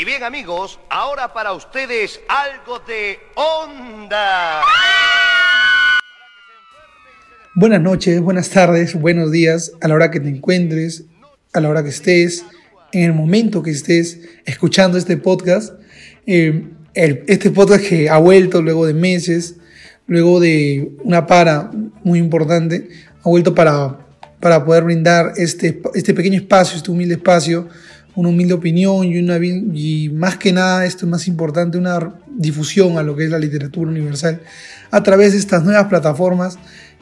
Y bien amigos, ahora para ustedes algo de onda. Buenas noches, buenas tardes, buenos días, a la hora que te encuentres, a la hora que estés, en el momento que estés escuchando este podcast. Eh, este podcast que ha vuelto luego de meses, luego de una para muy importante, ha vuelto para, para poder brindar este, este pequeño espacio, este humilde espacio una humilde opinión y, una, y más que nada, esto es más importante, una difusión a lo que es la literatura universal a través de estas nuevas plataformas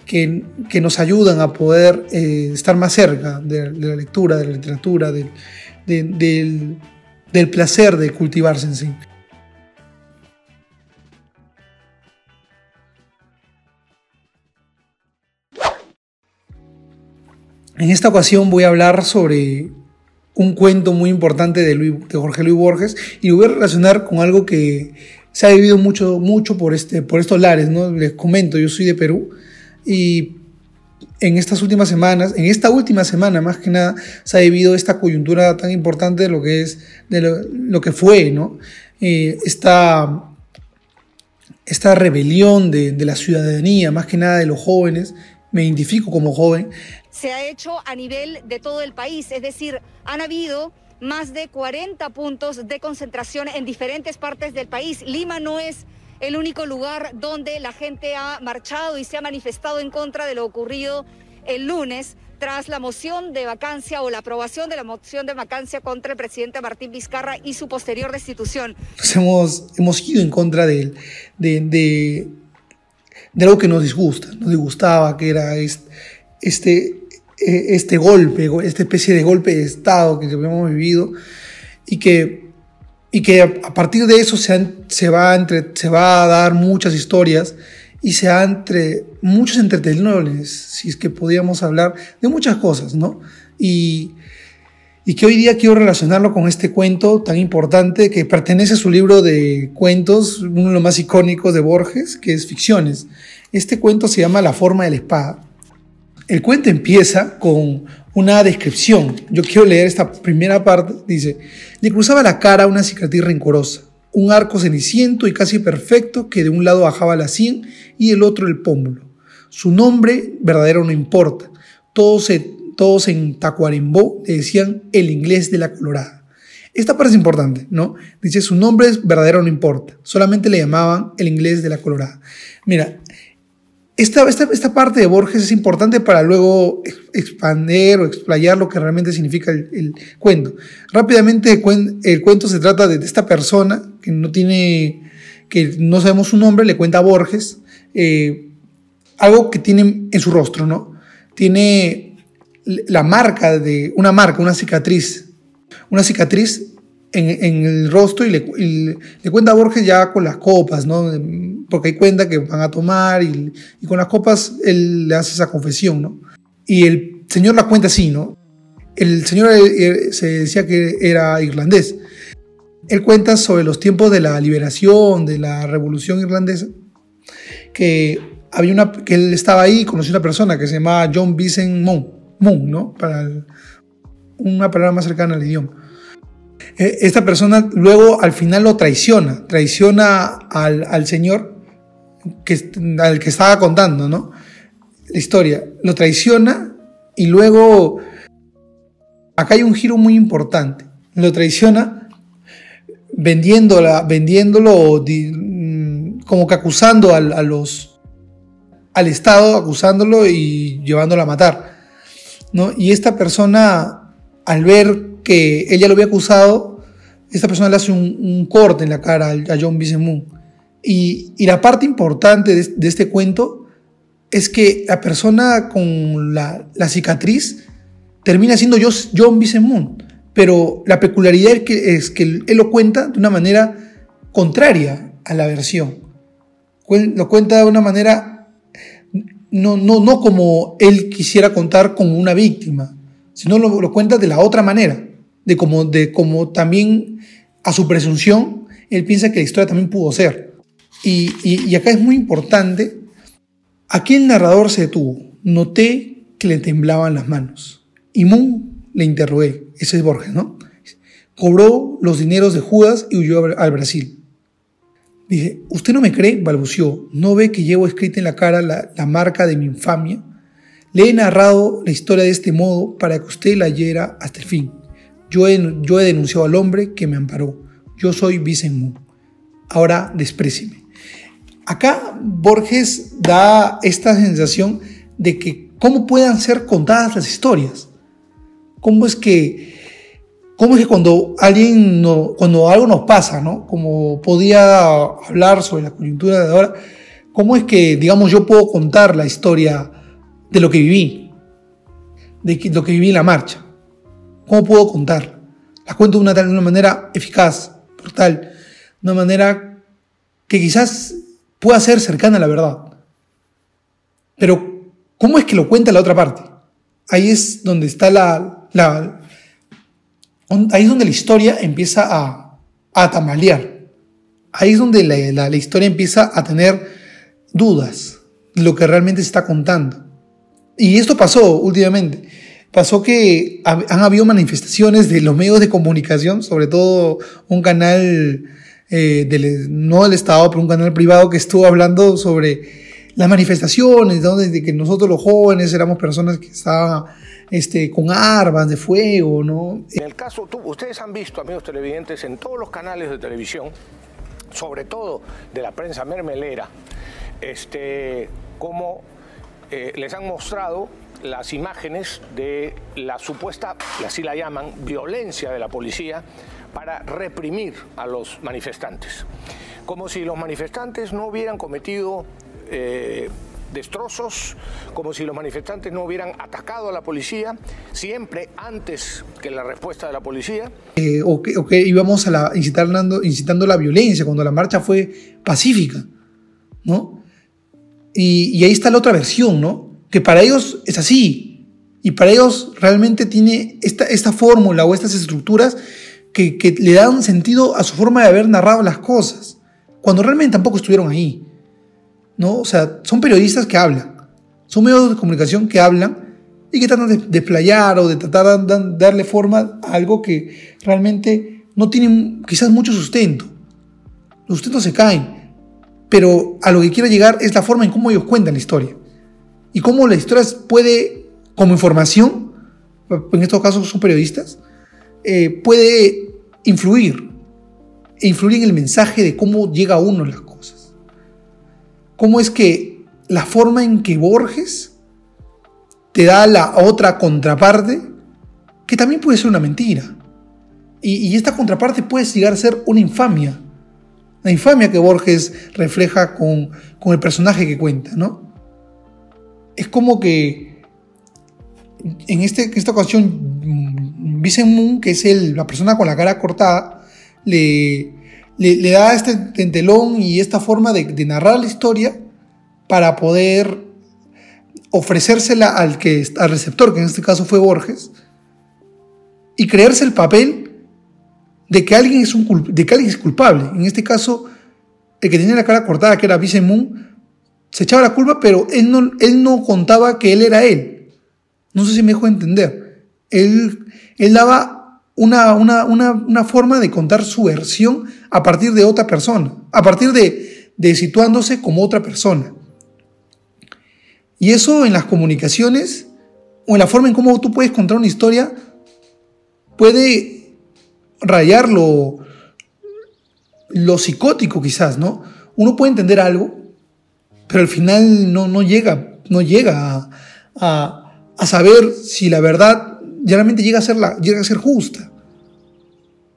que, que nos ayudan a poder eh, estar más cerca de, la lectura, de la literatura, del, del placer de cultivarse en sí. En esta ocasión voy a hablar sobre un cuento muy importante de, Jorge Luis Borges y lo voy a relacionar con algo que se ha vivido mucho, mucho por, este, por estos lares. ¿no? Les comento, yo soy de Perú y en estas últimas semanas, en esta última semana más que nada, se ha vivido esta coyuntura tan importante de lo que es, de lo, que fue, ¿no? Eh, esta, esta rebelión de la ciudadanía, más que nada de los jóvenes, me identifico como joven, se ha hecho a nivel de todo el país, es decir, han habido más de 40 puntos de concentración en diferentes partes del país. Lima no es el único lugar donde la gente ha marchado y se ha manifestado en contra de lo ocurrido el lunes tras la moción de vacancia o la aprobación de la moción de vacancia contra el presidente Martín Vizcarra y su posterior destitución. Nos hemos, hemos ido en contra de, de, de, algo que nos disgusta, nos disgustaba, que era este este golpe, esta especie de golpe de Estado que hemos vivido y que, y que a partir de eso se, se, va entre, se va a dar muchas historias y se ha entre muchos entretenedores, si es que podíamos hablar de muchas cosas, ¿no? Y, y que hoy día quiero relacionarlo con este cuento tan importante que pertenece a su libro de cuentos, uno de los más icónicos de Borges, que es Ficciones. Este cuento se llama La forma de la espada. El cuento empieza con una descripción. Yo quiero leer esta primera parte. Dice, le cruzaba la cara una cicatriz rencorosa, un arco ceniciento y casi perfecto que de un lado bajaba la sien y del otro el pómulo. Su nombre verdadero no importa. Todos, todos en Tacuarembó le decían el inglés de la Colorada. Esta parte es importante, ¿no? Dice, su nombre verdadero no importa. Solamente le llamaban el inglés de la Colorada. Mira, esta, esta, parte de Borges es importante para luego expandir o explayar lo que realmente significa el, cuento. Rápidamente, el, cuento se trata de, esta persona que no tiene, que no sabemos su nombre, le cuenta a Borges eh, algo que tiene en su rostro, ¿no? Tiene la marca de, una marca, una cicatriz, una cicatriz en, el rostro y le, cuenta a Borges ya con las copas, ¿no? Porque hay cuenta que van a tomar y, con las copas él le hace esa confesión, ¿no? Y el señor la cuenta así, ¿no? El señor eh, eh, se decía que era irlandés. Él cuenta sobre los tiempos de la liberación, de la revolución irlandesa, que había una, que él estaba ahí, conoció una persona que se llamaba John Vincent Moon, Moon ¿no? Para una palabra más cercana al idioma esta persona luego al final lo traiciona, traiciona al, Señor que, al que estaba contando, ¿no? La historia, lo traiciona y luego acá hay un giro muy importante, lo traiciona vendiéndola, vendiéndolo mm, como que acusando al, a los, al Estado, acusándolo y llevándolo a matar, ¿no? Y esta persona, al ver que ella lo había acusado, esta persona le hace un, corte en la cara a John Moon. Y, la parte importante de, este cuento es que la persona con la, cicatriz termina siendo John Moon. Pero la peculiaridad es que, él lo cuenta de una manera contraria a la versión. Lo cuenta de una manera no como él quisiera contar como una víctima, sino lo, lo cuenta de la otra manera de como, de como también a su presunción, él piensa que la historia también pudo ser. Y, y, acá es muy importante, aquí el narrador se detuvo, noté que le temblaban las manos. Y Moon le interrogué, ese es Borges, ¿no? cobró los dineros de Judas y huyó al Brasil. Dije, ¿usted no me cree? balbució. ¿No ve que llevo escrita en la cara la, marca de mi infamia? Le he narrado la historia de este modo para que usted la leyera hasta el fin. Yo he, denunciado al hombre que me amparó. Yo soy Vicent Ahora desprécieme. Acá Borges da esta sensación de que cómo puedan ser contadas las historias. Cómo es que, cómo es que cuando alguien no, cuando algo nos pasa, ¿no? Como podía hablar sobre la coyuntura de ahora, cómo es que, digamos, yo puedo contar la historia de lo que viví, de lo que viví en la marcha. ¿Cómo puedo contarla? La cuento de una, manera eficaz, brutal, de una manera que quizás pueda ser cercana a la verdad. Pero, ¿cómo es que lo cuenta la otra parte? Ahí es donde está la, ahí es donde la historia empieza a, a tambalear. Ahí es donde la, la, historia empieza a tener dudas de lo que realmente se está contando. Y esto pasó últimamente. Pasó que han habido manifestaciones de los medios de comunicación, sobre todo un canal, eh, no del Estado, pero un canal privado que estuvo hablando sobre las manifestaciones, ¿no? desde que nosotros los jóvenes éramos personas que estaban este, con armas de fuego, ¿no? En el caso, tú, ustedes han visto, amigos televidentes, en todos los canales de televisión, sobre todo de la prensa mermelera, este, cómo eh, les han mostrado las imágenes de la supuesta, y así la llaman, violencia de la policía para reprimir a los manifestantes. Como si los manifestantes no hubieran cometido eh, destrozos, como si los manifestantes no hubieran atacado a la policía, siempre antes que la respuesta de la policía. Eh, o, que, íbamos a la, incitando, incitando la violencia cuando la marcha fue pacífica, ¿no? Y, ahí está la otra versión, ¿no? Que para ellos es así. Y para ellos realmente tiene esta, esta fórmula o estas estructuras que, le dan sentido a su forma de haber narrado las cosas, cuando realmente tampoco estuvieron ahí. ¿no? O sea, son periodistas que hablan, son medios de comunicación que hablan y que tratan de desplayar o de tratar de darle forma a algo que realmente no tiene quizás mucho sustento. Los sustentos se caen, pero a lo que quiero llegar es la forma en cómo ellos cuentan la historia y cómo la historia puede, como información, en estos casos son periodistas, eh, puede influir, e influir en el mensaje de cómo llega a uno las cómo es que la forma en que Borges te da la otra contraparte, que también puede ser una mentira. Y, esta contraparte puede llegar a ser una infamia. La infamia que Borges refleja con, el personaje que cuenta, ¿no? Es como que en, este, esta ocasión, mm, Vincent Moon, que es el, la persona con la cara cortada, le, le, da este tentelón y esta forma de, narrar la historia para poder ofrecérsela al, que, al receptor, que en este caso fue Borges, y creerse el papel de que alguien es, un, de que alguien es culpable. En este caso, el que tenía la cara cortada, que era Vincent Moon, se echaba la culpa, pero él no, él no contaba que él era él. No sé si me dejó entender. Él, él daba una, una, forma de contar su versión a partir de otra persona, a partir de, de situándose como otra persona. Y eso en las comunicaciones o en la forma en cómo tú puedes contar una historia puede rayar lo, psicótico quizás, ¿no? Uno puede entender algo, pero al final no, no llega, no llega a, a saber si la verdad realmente llega a ser, la, llega a ser justa.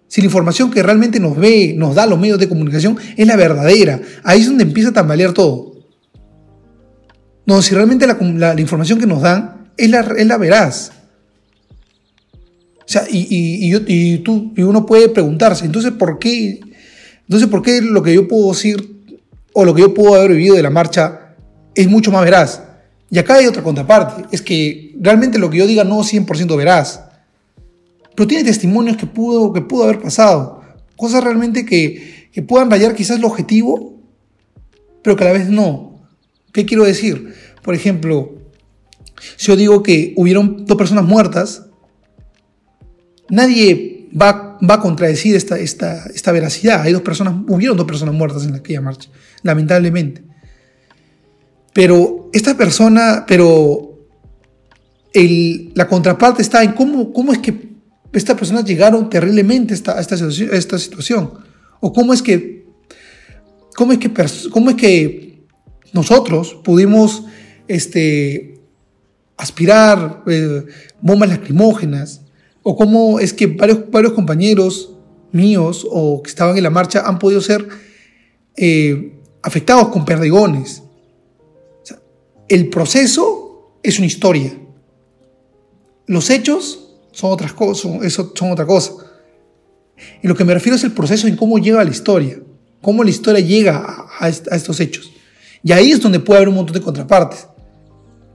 Si la información que realmente nos ve, nos da los medios de comunicación es la verdadera, ahí es donde empieza a tambalear todo. No, si realmente la, información que nos dan es la, es la veraz. O sea, y, y, y, tú, y uno puede preguntarse, entonces, ¿por qué? Entonces, ¿por qué lo que yo puedo decir o lo que yo puedo haber vivido de la marcha es mucho más veraz? Y acá hay otra contraparte, es que realmente lo que yo diga no es 100% veraz, pero tiene testimonios que pudo, que pudo haber pasado, cosas realmente que, que puedan rayar quizás el objetivo, pero que a la vez no. ¿Qué quiero decir? Por ejemplo, si yo digo que hubieron dos personas muertas, nadie va va a contradecir esta, esta, esta veracidad. Hay dos personas, hubieron dos personas muertas en aquella marcha, lamentablemente. Pero esta persona, pero la contraparte está en cómo, cómo es que estas personas llegaron terriblemente a esta, esta, esta situación. O cómo es que, cómo es que, cómo es que nosotros pudimos este, aspirar eh, bombas lacrimógenas, o cómo es que varios, varios compañeros míos o que estaban en la marcha han podido ser eh, afectados con perdigones. el proceso es una historia. Los hechos son otras cosas, eso son otra cosa. Y lo que me refiero es el proceso en cómo llega la historia, cómo la historia llega a, a estos hechos. Y ahí es donde puede haber un montón de contrapartes.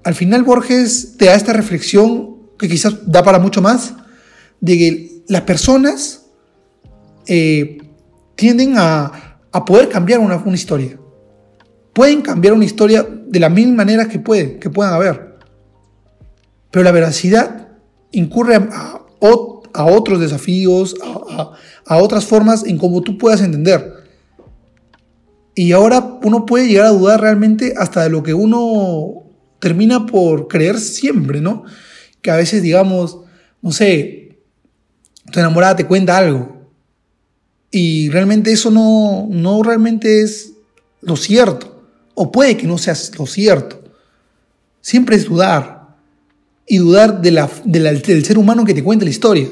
Al final Borges te da esta reflexión que quizás da para mucho más, de que las personas eh, tienden a, poder cambiar una, historia. Pueden cambiar una historia de la mil maneras que, puede, que puedan haber. Pero la veracidad incurre a, otros desafíos, a, otras formas en cómo tú puedas entender. Y ahora uno puede llegar a dudar realmente hasta de lo que uno termina por creer siempre, ¿no? Que a veces digamos, no sé, tu enamorada te cuenta algo y realmente eso no, no realmente es lo cierto, o puede que no sea lo cierto. Siempre es dudar, y dudar de la, del ser humano que te cuenta la historia.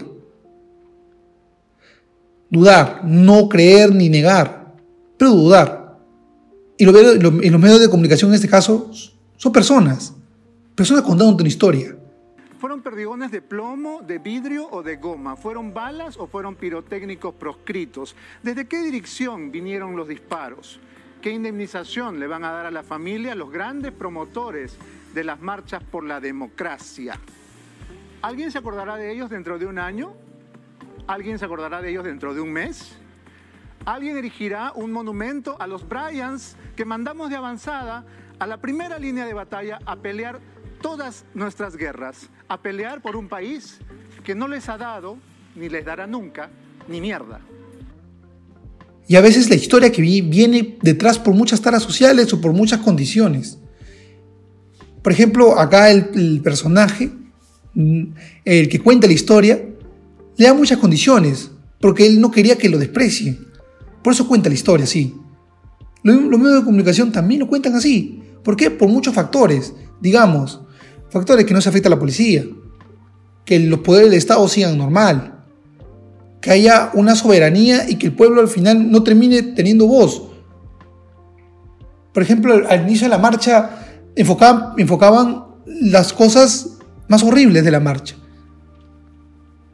Dudar, no creer ni negar, pero dudar. Y, lo, y los medios de comunicación en este caso son personas, personas contando una historia. ¿Fueron perdigones de plomo, de vidrio o de goma? ¿Fueron balas o fueron pirotécnicos proscritos? ¿Desde qué dirección vinieron los disparos? ¿Qué indemnización le van a dar a la familia los grandes promotores de las marchas por la democracia? ¿Alguien se acordará de ellos dentro de un año? ¿Alguien se acordará de ellos dentro de un mes? ¿Alguien erigirá un monumento a los Bryans que mandamos de avanzada a la primera línea de batalla a pelear todas nuestras guerras a pelear por un país que no les ha dado, ni les dará nunca, ni mierda. Y a veces la historia que viene detrás por muchas taras sociales o por muchas condiciones. Por ejemplo, acá el, personaje, mm, el que cuenta la historia, le da muchas condiciones, porque él no quería que lo desprecie. Por eso cuenta la historia así. Los, los medios de comunicación también lo cuentan así. ¿Por qué? Por muchos factores. Digamos, Factores que no se afecta a la policía, que los poderes del Estado sigan normal, que haya una soberanía y que el pueblo al final no termine teniendo voz. Por ejemplo, al inicio de la marcha enfocaban, enfocaban las cosas más horribles de la marcha.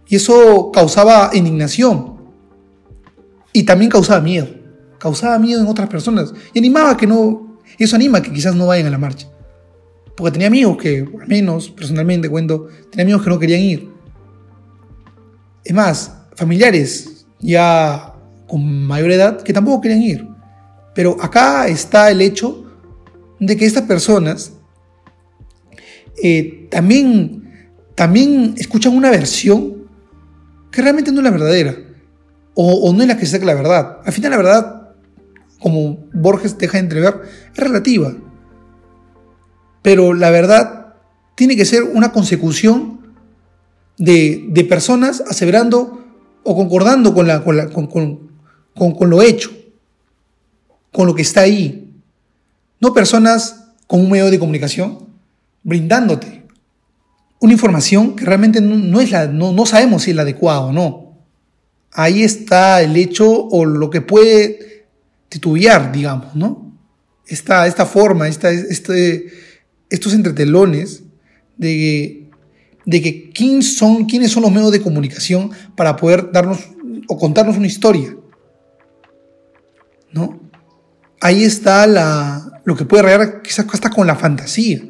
Y eso causaba indignación. Y también causaba miedo. Causaba miedo en otras personas. Y animaba que no. Eso anima que quizás no vayan a la marcha. Porque tenía amigos que, al menos personalmente cuento, tenía amigos que no querían ir. Es más, familiares ya con mayor edad que tampoco querían ir. Pero acá está el hecho de que estas personas eh, también, también escuchan una versión que realmente no es la verdadera. O, no es la que saca la verdad. Al final la verdad, como Borges deja de entrever, es relativa. Pero la verdad tiene que ser una consecución de, personas aseverando o concordando con, lo hecho, con lo que está ahí. No personas con un medio de comunicación brindándote una información que realmente no, es la, no, sabemos si es la adecuada o no. Ahí está el hecho o lo que puede titubear, digamos, ¿no? Esta, esta forma, esta, este, estos entretelones de, de que quién son, quiénes son los medios de comunicación para poder darnos o contarnos una historia. ¿No? Ahí está la, lo que puede rayar quizás hasta con la fantasía.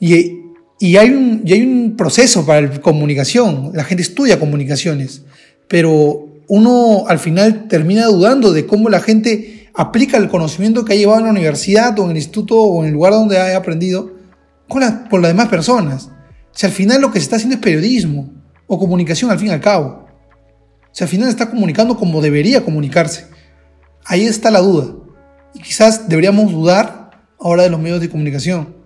Y, y, hay un, y hay un proceso para la comunicación. La gente estudia comunicaciones, pero uno al final termina dudando de cómo la gente aplica el conocimiento que ha llevado en la universidad o en el instituto o en el lugar donde ha aprendido con, la, las demás personas. Si al final lo que se está haciendo es periodismo o comunicación al fin y al cabo. O sea, al final está comunicando como debería comunicarse. Ahí está la duda. Y quizás deberíamos dudar ahora de los medios de comunicación.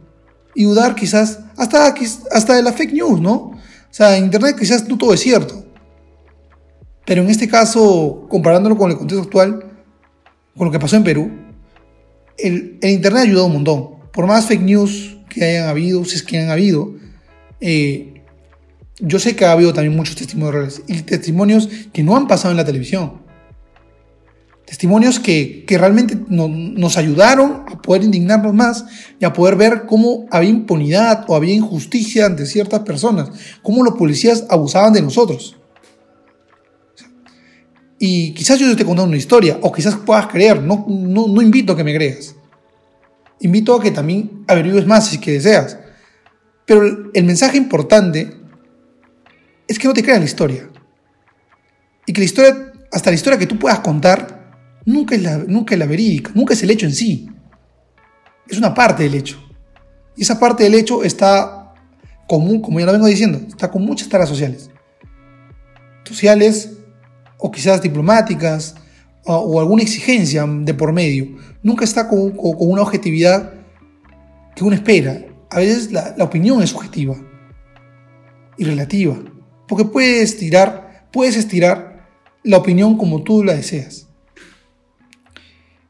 Y dudar quizás hasta, hasta de la fake news, ¿no? O sea, en Internet quizás no todo es cierto. Pero en este caso, comparándolo con el contexto actual, con lo que pasó en Perú, el, Internet ha ayudado un montón. Por más fake news que hayan habido, si es que han habido, eh, yo sé que ha habido también muchos testimonios y testimonios que no han pasado en la televisión. Testimonios que, realmente nos ayudaron a poder indignarnos más y a poder ver cómo había impunidad o había injusticia ante ciertas personas, cómo los policías abusaban de nosotros. Y quizás yo te contando una historia, o quizás puedas creer, no, no, invito a que me creas. Invito a que también averigües más si que deseas. Pero el, mensaje importante es que no te creas la historia. Y que la historia, hasta la historia que tú puedas contar, nunca es la, nunca es la verídica, nunca es el hecho en sí. Es una parte del hecho. Y esa parte del hecho está común, como ya lo vengo diciendo, está con muchas taras sociales. Sociales o quizás diplomáticas o, alguna exigencia de por medio. Nunca está con, una objetividad que uno espera. A veces la, opinión es subjetiva y relativa, porque puedes estirar, puedes estirar la opinión como tú la deseas.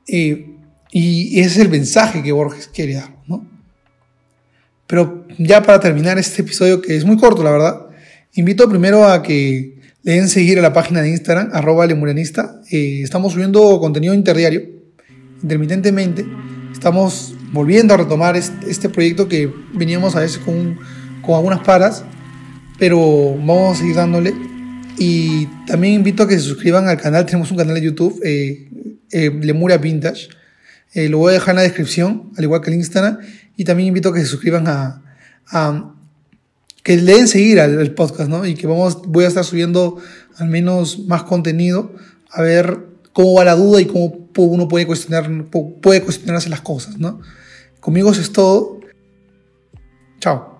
Eh, y ese es el mensaje que Borges quiere dar, ¿no? Pero ya para terminar este episodio, que es muy corto, la verdad, invito primero a que Deben seguir a la página de Instagram, arroba lemurianista. Eh, estamos subiendo contenido interdiario, intermitentemente. Estamos volviendo a retomar este, proyecto que veníamos a veces con, algunas paras, pero vamos a seguir dándole. Y también invito a que se suscriban al canal. Tenemos un canal de YouTube, eh, eh, Lemuria Vintage. lo voy a dejar en la descripción, al igual que el Instagram. Y también invito a que se suscriban a que le den seguir al, podcast, ¿no? Y que vamos, voy a estar subiendo al menos más contenido a ver cómo va la duda y cómo uno puede cuestionar, puede cuestionarse las cosas, ¿no? Conmigo es todo. Chao.